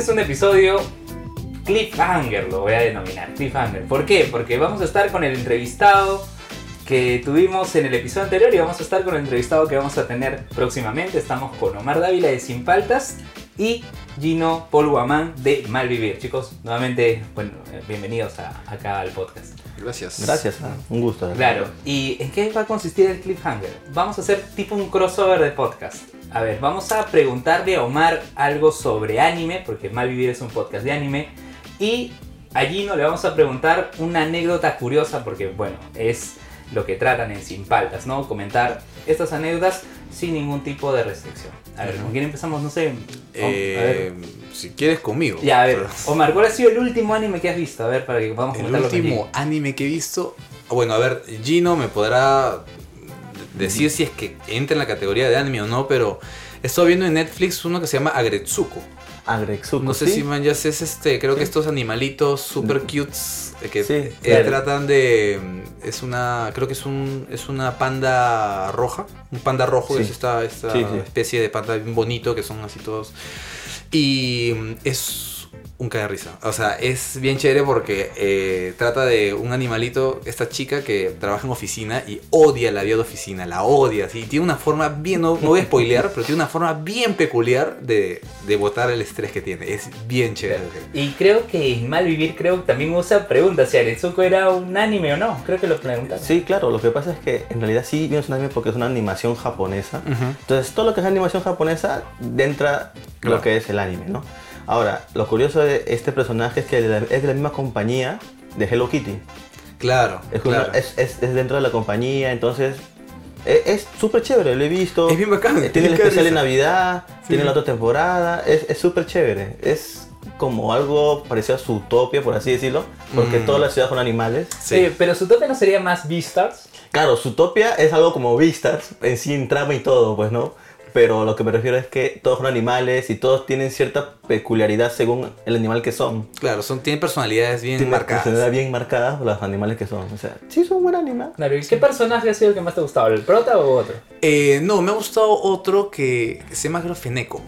es un episodio cliffhanger, lo voy a denominar, cliffhanger. ¿Por qué? Porque vamos a estar con el entrevistado que tuvimos en el episodio anterior y vamos a estar con el entrevistado que vamos a tener próximamente. Estamos con Omar Dávila de Sin Paltas y Gino Paul Guamán de Malvivir. Chicos, nuevamente, bueno, eh, bienvenidos a- acá al podcast. Gracias. Gracias, ah, un gusto. Claro, ¿y en qué va a consistir el cliffhanger? Vamos a hacer tipo un crossover de podcast. A ver, vamos a preguntarle a Omar algo sobre anime, porque Malvivir es un podcast de anime, y a Gino le vamos a preguntar una anécdota curiosa, porque bueno, es lo que tratan en Sin Paltas, ¿no? Comentar estas anécdotas sin ningún tipo de restricción. A ver, ¿con quién empezamos? No sé. Eh, si quieres conmigo. Ya, a ver, Pero- Omar, ¿cuál ha sido el último anime que has visto? A ver, para que podamos El último anime que he visto. Bueno, a ver, Gino me podrá decir si es que entra en la categoría de anime o no, pero he estado viendo en Netflix uno que se llama Agretsuko. Agrexuco. No sé ¿sí? si man ya es este, creo que estos animalitos super cutes eh, que Sí, eh, claro. tratan de mm, es una creo que es un es una panda roja, un panda rojo que es esta, esta especie de panda bien bonito que son así todos y mm, es un cae de risa. O sea, es bien chévere porque eh, trata de un animalito, esta chica que trabaja en oficina y odia la vida de oficina, la odia, así. Tiene una forma bien, no, no voy a spoilear, pero tiene una forma bien peculiar de, de botar el estrés que tiene. Es bien chévere. Y creo que Malvivir creo que también usa preguntas si Aretsuko era un anime o no. Creo que lo preguntaron. Sí, claro, lo que pasa es que en realidad sí vimos un anime porque es una animación japonesa. Ujú. Entonces, todo lo que es animación japonesa entra Claro. lo que es el anime, ¿no? Ahora, lo curioso de este personaje es que es de la misma compañía de Hello Kitty. Claro, Es, una- claro. es, es- es dentro de la compañía, entonces e- es súper chévere, lo he visto. Es bien bacán. Tiene el especial de. Navidad, Sí. tiene la otra temporada, es es súper chévere. Es como algo parecido a Zootopia, por así decirlo, porque Mm. todas las ciudades son animales. Sí. Eh, pero su tope no sería más Beastars. Claro, Zootopia es algo como vistas, en sí, en trama y todo, pues, ¿no? Pero lo que me refiero es que todos son animales y todos tienen cierta peculiaridad según el animal que son. Claro, son, tienen personalidades bien Tienen marcadas. personalidad bien marcadas los animales que son. O sea, sí son buen animal. Claro, ¿y qué personaje ha sido el que más te ha gustado? ¿El prota o otro? Eh, no, me ha gustado otro que se llama creo Feneco.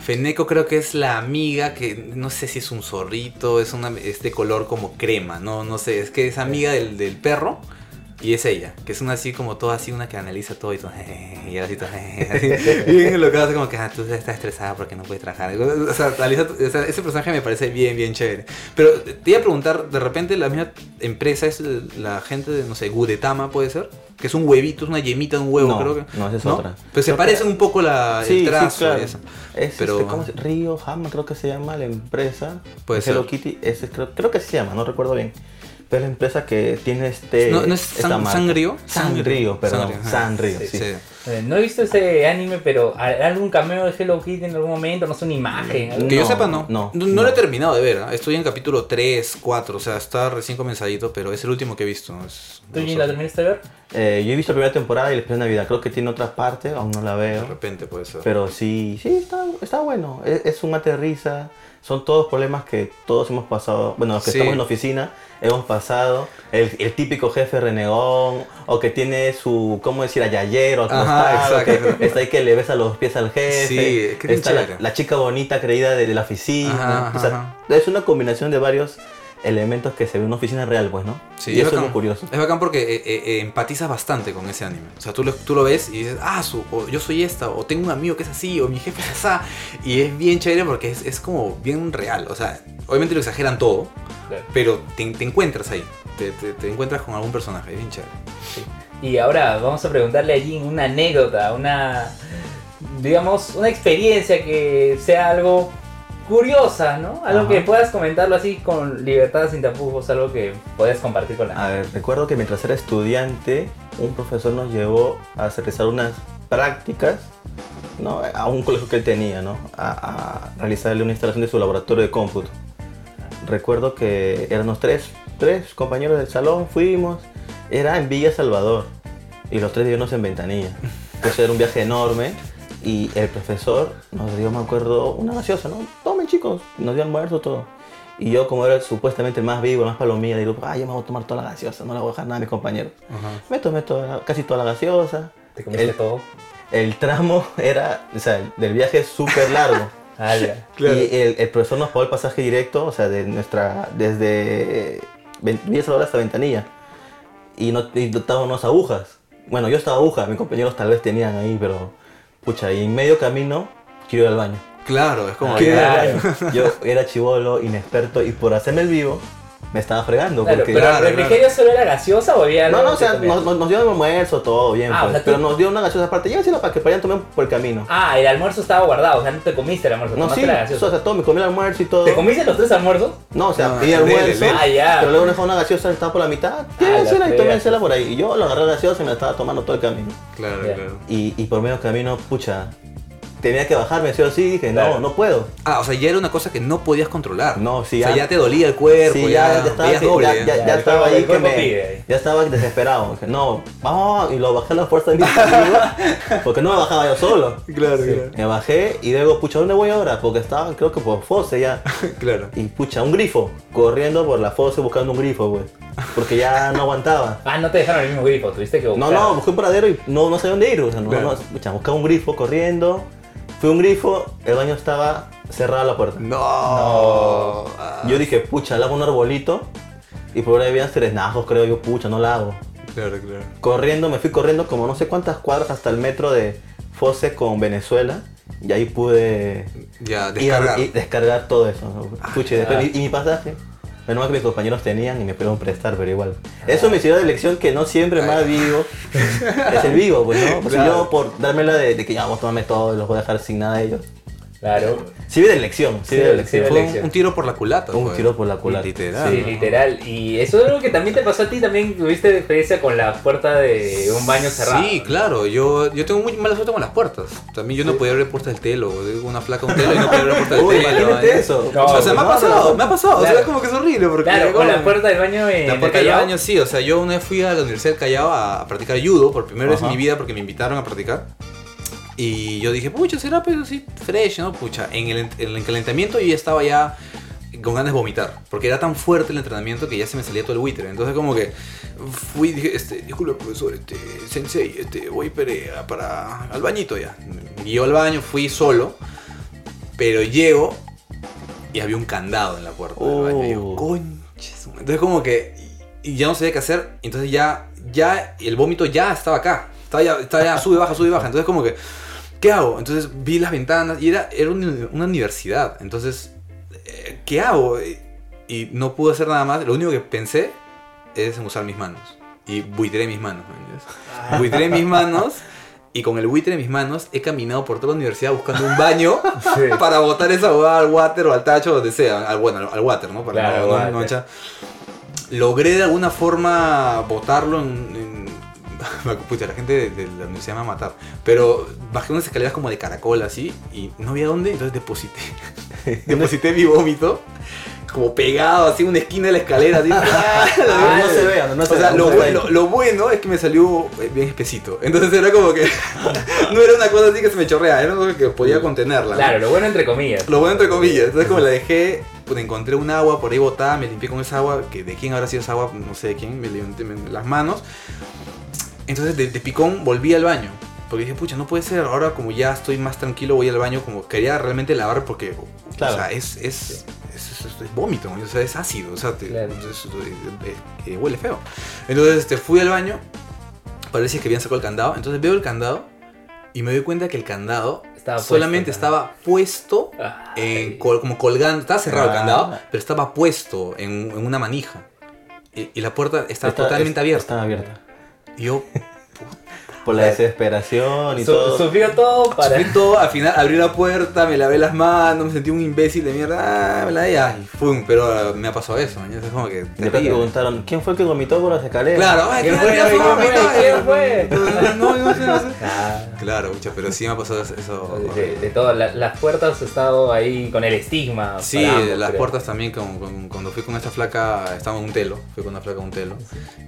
Feneco creo que es la amiga que no sé si es un zorrito, es una es de color como crema, no no sé, es que es amiga del, del perro y es ella, que es una así como toda así una que analiza todo y todo y ahora así todo así, bien lo que hace como que ah, tú estás estresada porque no puedes trabajar. O sea, analiza- o sea, ese personaje me parece bien bien chévere. Pero te iba a preguntar, de repente la misma empresa es la gente de no sé, Gudetama puede ser, que es un huevito, es una yemita de un huevo, No, creo que. no, esa es otra. Pero se Creo parecen que- un poco la, Sí, el sí, trazo claro. y eso. Es Pero- este, ¿cómo se Río Hama creo que se llama la empresa. Puede Hello ser. Kitty, ese creo, creo que sí se llama, no recuerdo bien. Pero es la empresa que tiene este. ¿No- no es San-? Sanrio, perdón. Sí, sí. Sí. No he visto ese anime, pero ¿hay algún cameo de Hello Kitty en algún momento? No sé, una imagen. algo? Que yo sepa, no. no, no. no. lo he terminado de ver. ¿eh? Estoy en capítulo 3, 4. O sea, está recién comenzadito, pero es el último que he visto. Es- ¿Tú, sé. la terminaste de ver? Eh, yo he visto la primera temporada y el especial de Navidad. Creo que tiene otra parte, aún no la De veo. repente puede ser. Pero sí, sí, está, está bueno. Es, es un mate de risa. Son todos problemas que todos hemos pasado. Bueno, los que Sí. estamos en la oficina hemos pasado. El, el típico jefe renegón, o que tiene su, ¿cómo decir? Ayayero costado, exacto. que está ahí que le besa los pies al jefe. Sí, es bien está la, chica bonita creída de, de la oficina. Ajá, O sea, ajá, es una combinación de varios elementos que se ve en una oficina real, pues, ¿no? Sí, y eso es curioso. Es bacán porque eh, eh, eh, empatizas bastante con ese anime. O sea, tú lo, tú lo ves y dices, ah, su, o yo soy esta, o tengo un amigo que es así, o mi jefe es así. Y es bien chévere porque es, es como bien real. O sea, obviamente lo exageran todo, Claro. pero te, te encuentras ahí. Te, te- te encuentras con algún personaje. Es bien chévere. Y ahora vamos a preguntarle a Jin una anécdota, una, digamos, una experiencia que sea algo curiosa, ¿no? Algo Ajá. que puedas comentarlo así con libertad, sin tapujos, algo que puedas compartir con la A ver, recuerdo que mientras era estudiante, un profesor nos llevó a realizar unas prácticas ¿no? a un colegio que él tenía, ¿no? a, a realizarle una instalación de su laboratorio de cómputo. Recuerdo que éramos tres, tres compañeros del salón, fuimos, era en Villa Salvador y los tres vivíamos en Ventanilla. Entonces era un viaje enorme y el profesor nos dio, me acuerdo, una gaseosa, ¿no? Tomen chicos, nos dio almuerzo, todo. Y yo, como era supuestamente el más vivo, el más palomilla, digo, ay, yo me voy a tomar toda la gaseosa, no le voy a dejar nada a mis compañeros. Me tomé toda, casi toda la gaseosa. Te comiste El- todo. El tramo era, o sea, del viaje súper largo. Ah. Claro. Y el, el profesor nos pagó el pasaje directo, o sea, de nuestra, desde Villa Salvador hasta Ventanilla. Y no y estábamos agujas. Bueno, yo estaba aguja, mis compañeros tal vez tenían ahí, pero pucha, y en medio camino quiero ir al baño. Claro, es como Ah, que... Yo era chivolo, inexperto, y por hacerme el vivo, me estaba fregando. Claro, porque pero Claro, ¿el refrigerio solo era gaseosa o había No, no, o sea, nos, dio el almuerzo, todo bien, Ah, pues, o sea, tú- pero nos dio una gaseosa aparte. Llévensela para que vayan tomar por el camino. Ah, el almuerzo estaba guardado, o sea, no te comiste el almuerzo, no, sí, la o gaseosa. sea, todo, me comí el almuerzo y todo. ¿Te comiste los tres almuerzos? No, o sea, No, pedí almuerzo. Ah, ya. pero luego dejó una gaseosa estaba por la mitad. la Llévensela y tómensela por ahí. Y yo lo agarré la gaseosa y me la estaba tomando todo el camino. Claro, claro. Y, y por medio camino, pucha, tenía que bajarme, sí o sí. Dije, Claro. no, no puedo. Ah, o sea, ya era una cosa que no podías controlar. No, sí, O sea, ya- ya te dolía el cuerpo, Sí, ya, ya, ya estaba, doble. ya, ya. ya- Ya, ya estaba ahí que me, pide. ya estaba desesperado. Dije, no, vamos, y lo bajé a la fuerza de mi porque no me bajaba yo solo. Claro, claro. Me bajé y luego, pucha, ¿dónde voy ahora? Porque estaba, creo que por Fose ya. Claro. Y pucha, un grifo, corriendo por la Fose buscando un grifo, pues. Porque ya no aguantaba. Ah, no te dejaron el mismo grifo, tuviste que No, buscar. no, busqué un paradero y no, no sabía dónde ir. O sea, no, Claro. no, pucha, buscaba un grifo corriendo. Fui a un grifo, el baño estaba cerrada la puerta. No. No. Yo dije, pucha, le hago un arbolito. Y por ahí habían serenajos, creo yo, pucha, no la hago. Claro, claro. Corriendo, me fui corriendo como no sé cuántas cuadras hasta el metro de Fose con Venezuela. Y ahí pude Ya, ir descargar. todo eso. Pucha, y, después- ah. y- y mi pasaje. Menos mal que mis compañeros tenían y me pudieron prestar, pero igual. Eso me sirvió de lección que no siempre más vivo es el vivo, pues no. Pues si Claro. yo por dármela de, de que ya vamos a tomarme todo y los voy a dejar sin nada de ellos. Claro. Sirve de lección, sirve Sí, de lección. sí, Fue un, un tiro por la culata. Un fue. tiro por la culata. Literal. Sí, ¿no? literal. Y eso es algo que también te pasó a ti, también tuviste experiencia con la puerta de un baño cerrado. Sí, claro, yo, yo tengo muy mala suerte con las puertas. También yo no podía abrir puertas del telo, una flaca un telo y no podía abrir puertas del Uy, telo. imagínate ¿no? eso. No, o sea, me ha pasado, no. me ha pasado, o sea, es como que es horrible porque... Claro, con la puerta del baño en La puerta del baño, sí, o sea, yo una vez fui a la Universidad del Callao a, practicar judo por primera vez en mi vida porque me invitaron a practicar. Y yo dije, pucha, será pues así fresh, ¿no? Pucha, en el, en el calentamiento yo ya estaba ya con ganas de vomitar, porque era tan fuerte el entrenamiento que ya se me salía todo el buitre. Entonces como que fui dije, este, disculpe profesor, este, sensei, este, voy para, para al bañito ya. Y yo al baño fui solo, pero llego y había un candado en la puerta del baño. Y yo, Oh. conche su madre". Entonces como que y ya no sabía qué hacer, entonces ya ya el vómito ya estaba acá. Estaba ya, estaba ya sube baja, sube baja. Entonces como que ¿qué hago? Entonces vi las ventanas y era era una, universidad. Entonces eh, ¿qué hago? Y, no pude hacer nada más. Lo único que pensé es en usar mis manos. Y buitré mis manos, ¿me entiendes? Buitré mis manos y con el buitre en mis manos he caminado por toda la universidad buscando un baño Sí. para botar esa huevada al water o al tacho, donde sea. Al, bueno, al, water, ¿no? Para Claro, no- no- no. Logré de alguna forma botarlo en... en- Pucha, la gente de, de la universidad me va a matar. Pero bajé unas escaleras como de caracol así y no había dónde, entonces deposité. deposité mi vómito como pegado así en una esquina de la así. Ah, no se vea, no se o sea, lo, bueno es que me salió eh, bien espesito. Entonces era como que no era una cosa así que se me chorrea, era algo que podía contenerla. ¿no? Claro, lo bueno entre comillas. Lo bueno entre comillas. Entonces como la dejé, pues encontré un agua por ahí botada, me limpié con esa agua, que de quién habrá sido esa agua, no sé de quién, me limpié las manos. Entonces de, de picón volví al baño. Porque dije, pucha, no puede ser, ahora como ya estoy más tranquilo voy al baño, como quería realmente lavar porque, Claro. o sea, es, es, es, es- es- es vómito, o sea, es ácido, o sea, te- Claro. es- es- es- eh, huele feo. Entonces este, fui al baño, parece que habían sacado el candado, entonces veo el candado y me doy cuenta que el candado Estaba puesto, solamente ¿no? estaba puesto en col- como colgando, estaba cerrado el Ah. candado, pero estaba puesto en, en una manija. Y, y la puerta estaba Está- totalmente abierta. Estaba abierta. Y yo Por la desesperación y todo. Sufrió todo para. sufrí todo, al final abrí la puerta, me lavé las manos, me sentí un imbécil de mierda, ah, me la di, ay, fum, pero me ha pasado eso, como que Y después terrible. preguntaron, ¿quién fue el que vomitó por las escaleras? Claro, ¿Quién ¿quién fue? ¿Quién fue? ¿Quién fue? No, no sé, no sé. Claro, mucha, pero sí me ha pasado eso. de, de todo, la- las puertas he estado ahí con el estigma. Sí, ambos, las creo. puertas también, con- con- cuando fui con esta flaca, estaba en un telo, fui con una flaca un telo,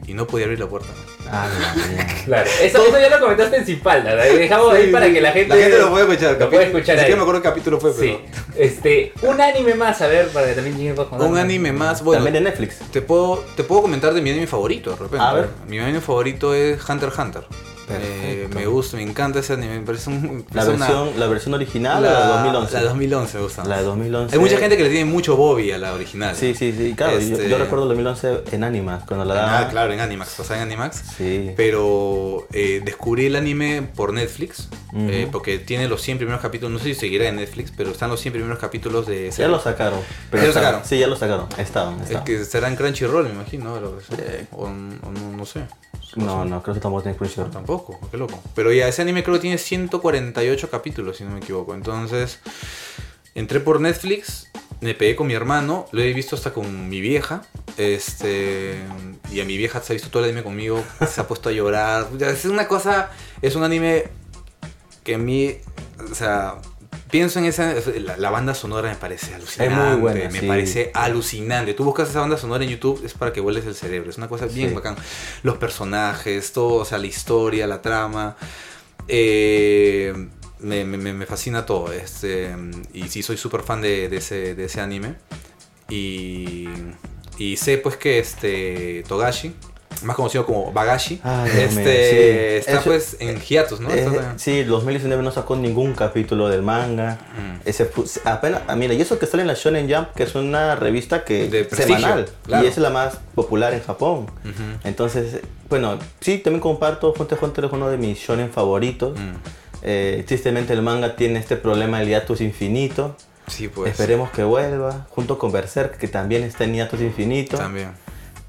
y no podía abrir la puerta. Ah. Claro, eso, eso ya lo comentaste en ¿no? dejamos ahí para que la gente. La gente lo puede escuchar. Lo puede escuchar me acuerdo qué capítulo fue, pero... Sí. Este, un anime más, a ver, para que también pueda contar. Un anime más, bueno, También de Netflix. te puedo, te puedo comentar de mi anime favorito, de repente. A ver. Mi anime favorito es Hunter x Hunter. Eh, me gusta, me encanta ese anime. Me parece un, La versión, la versión original o la de 2011. La 2011 me gusta. La de 2011. Hay mucha gente que le tiene mucho Bobby a la original. Sí, sí, sí. Claro, yo- Este- yo, recuerdo el 2011 en Animax, cuando la daban. Ah, claro, en Animax, pasaba en Animax. Sí. Pero eh, descubrí el anime por Netflix, Eh, porque tiene los 100 primeros capítulos, no sé si seguirá en Netflix, pero están los 100 primeros capítulos de Ya lo sacaron. ¿Ya lo sacaron? Sí, ya lo sacaron. Estaban, Es estaban. que será en Crunchyroll, me imagino, ahora, o, o no, no sé. No, no, creo que tampoco tiene Crunchyroll. Tampoco, qué loco. Pero ya, ese anime creo que tiene 148 capítulos, si no me equivoco. Entonces, entré por Netflix, me pegué con mi hermano, lo he visto hasta con mi vieja. Este, y a mi vieja se ha visto todo el anime conmigo, se ha puesto a llorar. Es una cosa, es un anime que a mí, o sea, pienso en esa, la, la banda sonora me parece alucinante. muy buena, me sí. parece alucinante. Tú buscas esa banda sonora en YouTube, es para que vueles el cerebro. Es una cosa bien Sí. bacán. Los personajes, todo, o sea, la historia, la trama. eh, me, me- me- me fascina todo. Este, y sí, soy súper fan de, de ese, de ese anime. Y, y sé pues que este Togashi, más conocido como Bagashi, Ay, mío, este, sí. está Eso- pues en hiatus, ¿no? Eh, Está- sí, 2019 no sacó ningún capítulo del manga. Mm. Ese apenas, ah, mira, y eso que sale en la Shonen Jump, que es una revista que De semanal claro. y es la más popular en Japón. Entonces, bueno, sí, también comparto Hunter x Hunter es uno de mis shonen favoritos. Mm. Eh, tristemente el manga tiene este problema del hiatus infinito. Sí, pues. Esperemos que vuelva, junto con Berserk, que también está en hiatus infinito. También.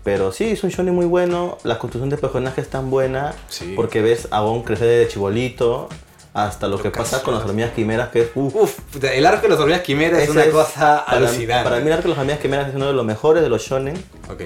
Pero sí, es un shonen muy bueno, la construcción de personajes es tan buena, Sí. porque ves a Gon crecer desde chibolito hasta lo, Lo que pasa con las hormigas quimeras, que es... uf, Uf, el arco de las hormigas quimeras es una es- cosa para, alucinante. Para mí el arco de las hormigas quimeras es uno de los mejores de los shonen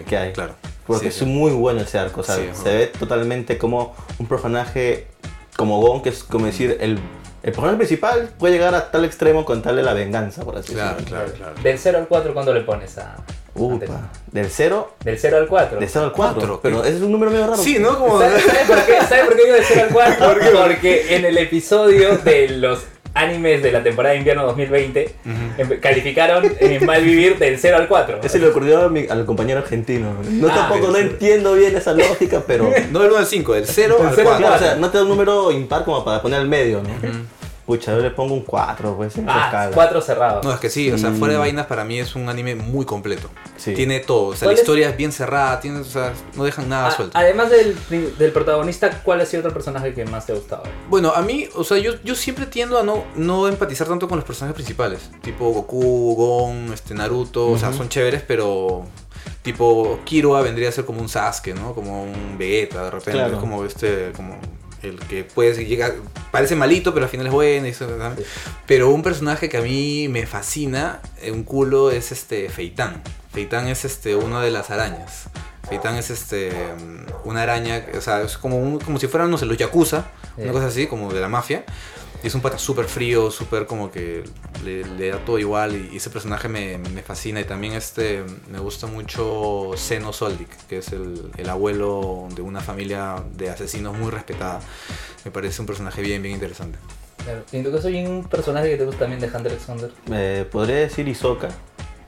que hay. Claro. Porque Sí, es muy bueno ese arco, o sea, Sí, se ve totalmente como un personaje como Gon, que es como decir, el, el personaje principal puede llegar a tal extremo con tal de la venganza, por así Claro, decirlo. claro, claro. Del 0 al 4, ¿cuándo le pones a.? Upa, del 0 Del 0 al 4. de 0 al 4, Cuatro, pero ese es un número medio raro. Sí, ¿no? Como... ¿Sabe, sabe por qué, ¿Sabe por qué digo del 0 al 4? Porque en el episodio de los animes de la temporada de invierno 2020 Ujú. em- calificaron en Malvivir del 0 al 4. Ese le ocurrió a mi- al compañero argentino. No Ah, tampoco, no sí. entiendo bien esa lógica, pero... No del 1 al 5, del 0 Del al cero al 4. Claro, o sea, no te da un número impar como para poner al medio, ¿no? Pucha, yo le pongo un 4, pues, Ah, escala. 4 cerrado. No, es que sí, o sea, Mm. fuera de vainas para mí es un anime muy completo. Sí. Tiene todo, o sea, ¿Cuál la historia es bien cerrada, tiene, o sea, no dejan nada Ah, suelto. además del, del protagonista, ¿cuál ha sido otro personaje que más te ha gustado? Bueno, a mí, o sea, yo, yo siempre tiendo a no, no empatizar tanto con los personajes principales. Tipo Goku, Gon, este, Naruto, o sea, son chéveres, pero tipo Killua vendría a ser como un Sasuke, ¿no? Como un Vegeta de repente, Claro. es como este, como el que puede llegar, parece malito, pero al final es bueno. y eso, ¿no? Sí. Pero un personaje que a mí me fascina, eh, un culo, es este Feitán. Feitán es este una de las arañas. Feitán es este mm, una araña, o sea, es como, un- como si fueran, no sé, los Yakuza, una cosa así, como de la mafia. Y es un pata súper frío, súper como que le, le da todo igual. Y, y ese personaje me, me fascina. Y también este me gusta mucho Zeno Soldik, que es el, el abuelo de una familia de asesinos muy respetada. Me parece un personaje bien, bien interesante. Claro. Y en tu caso, ¿hay un personaje que te gusta también de Hunter x Hunter? Eh, podría decir Isoka.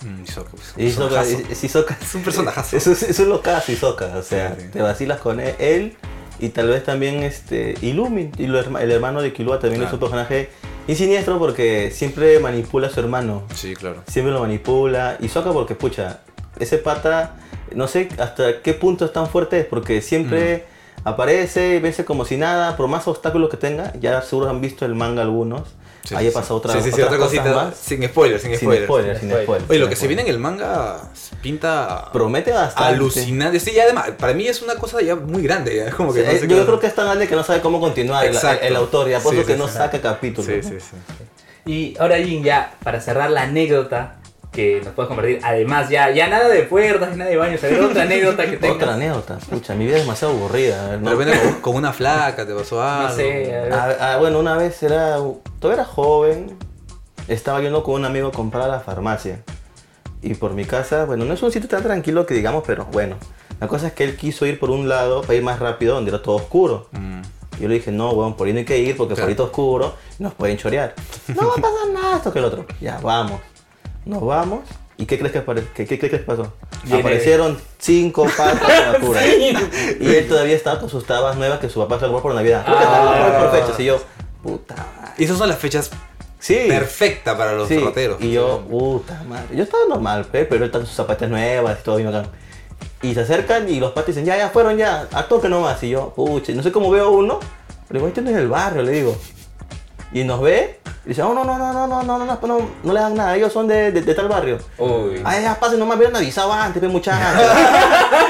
Mm, Hisoka, pues, un personajazo. es, es. Es un personajazo. Es, eso es lo que hace Hisoka. O sea, Sí, sí. te vacilas con él, él y tal vez también este Illumi, y lo herma- el hermano de Killua también es Claro. un personaje y siniestro porque siempre manipula a su hermano. Sí, claro. Siempre lo manipula. Y Soka porque, pucha, ese pata, no sé hasta qué punto es tan fuerte es, porque siempre Mm. aparece, vence como si nada, por más obstáculos que tenga, ya seguro han visto el manga algunos. Sí, Ahí sí, ha pasado sí. otra, Sí, sí, otra cosas cosita. más. Sin spoilers, sin, Sin spoilers. spoilers, sin Sin spoilers. Oye, lo que se viene spoilers. en el manga pinta Promete bastante. alucinante. Sí, ya además, para mí es una cosa ya muy grande. Ya, como que Sí, no eh, sé yo qué- creo que es tan grande que no sabe cómo continuar el, el autor, ya por Sí, eso que sí, no sí. saca capítulos. Sí, sí, sí. Y ahora, Jin, ya para cerrar la anécdota que nos puedes compartir, además, ya, ya nada de puertas, nada de baños, a ver, otra anécdota que tengas. Otra anécdota, escucha, mi vida es demasiado aburrida. De ¿no? repente con, con una flaca te pasó algo. No sé, a ver. Ah, ah, bueno, una vez era. Todavía era joven. Estaba yendo con un amigo a comprar a la farmacia. Y por mi casa, bueno, no es un sitio tan tranquilo que digamos, pero bueno. La cosa es que él quiso ir por un lado para ir más rápido donde era todo oscuro. Mm. Yo le dije, no, weón, por ahí no hay que ir porque Claro. por ahí todo oscuro y nos pueden chorear. No va a pasar nada, esto que el otro. Ya, vamos. Nos vamos. ¿Y qué crees que, qué, qué crees que pasó? Aparecieron cinco patas con la cura. Y él todavía estaba con sus tabas nuevas que su papá se compró por Navidad. Ah. por fechas. Y yo, puta madre. Y esas son las fechas Sí. perfectas para los Sí, roteros. Y yo, puta madre. Yo estaba normal, pe, pero él está con sus zapatas nuevas y todo bien bacán. Y se acercan y los patas dicen, ya, ya fueron ya, a toque nomás. Y yo, pucha, no sé cómo veo uno. Le digo, este no es el barrio, le digo. Y nos ve y dice, oh, no, no, no, no, no, no, no, no, no, no le dan nada, ellos son de, de, de tal barrio. Uy. Ay, ya pasen nomás, me hubieran avisado antes, pe, muchachos.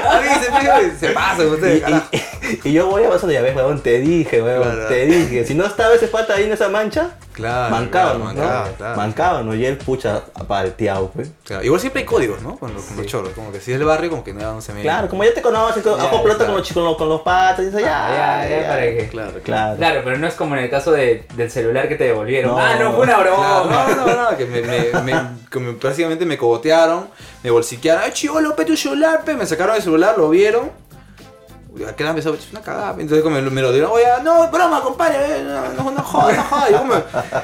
Avisen, pe, se pasa ustedes, Y. y- yo voy avanzando, ya ves, weón, te dije, weón, Claro. te dije. Si no estaba ese pata ahí en esa mancha, Claro, mancábamos, claro, mancaba, ¿no? claro. Mancábamos, y él, pucha, palteado, pues. Claro, Igual siempre hay códigos, ¿no? Con los, con los choros. Como que si es el barrio, como que no, no se me. Claro, como ya te conocen, que Ya, hago claro. con los chicos, con los, con los patas, y eso, ya, Ah, ya, ya, para qué. Claro, claro. Claro. Pero no es como en el caso de- del celular que te devolvieron. No. ah, no, fue una broma. Claro, no, no, no, que me, me, me- que me- prácticamente me cogotearon, me bolsiquearon, ay chivolo, pe tu celular, pe, me sacaron el celular, lo vieron. Uy, Aquel empezó, es una cagada, entonces como me, lo dieron, oye, no, broma, compadre, eh, no, no, no jodas, no jodas. Yo, me,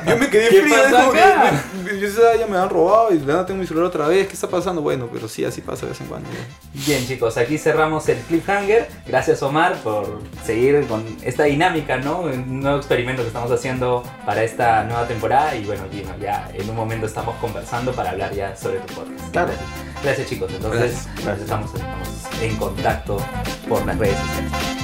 yo me quedé ¿Qué frío, como que yo ya me han robado y ya tengo mi celular otra vez, ¿qué está pasando? Bueno, pero sí, así pasa de vez en cuando. Bien chicos, aquí cerramos el cliffhanger. Gracias Omar por seguir con esta dinámica, ¿no? Un nuevo experimento que estamos haciendo para esta nueva temporada. Y bueno, Gino, ya en un momento estamos conversando para hablar ya sobre tu podcast. Claro. Gracias chicos, entonces Gracias. Estamos, estamos en contacto por las redes sociales.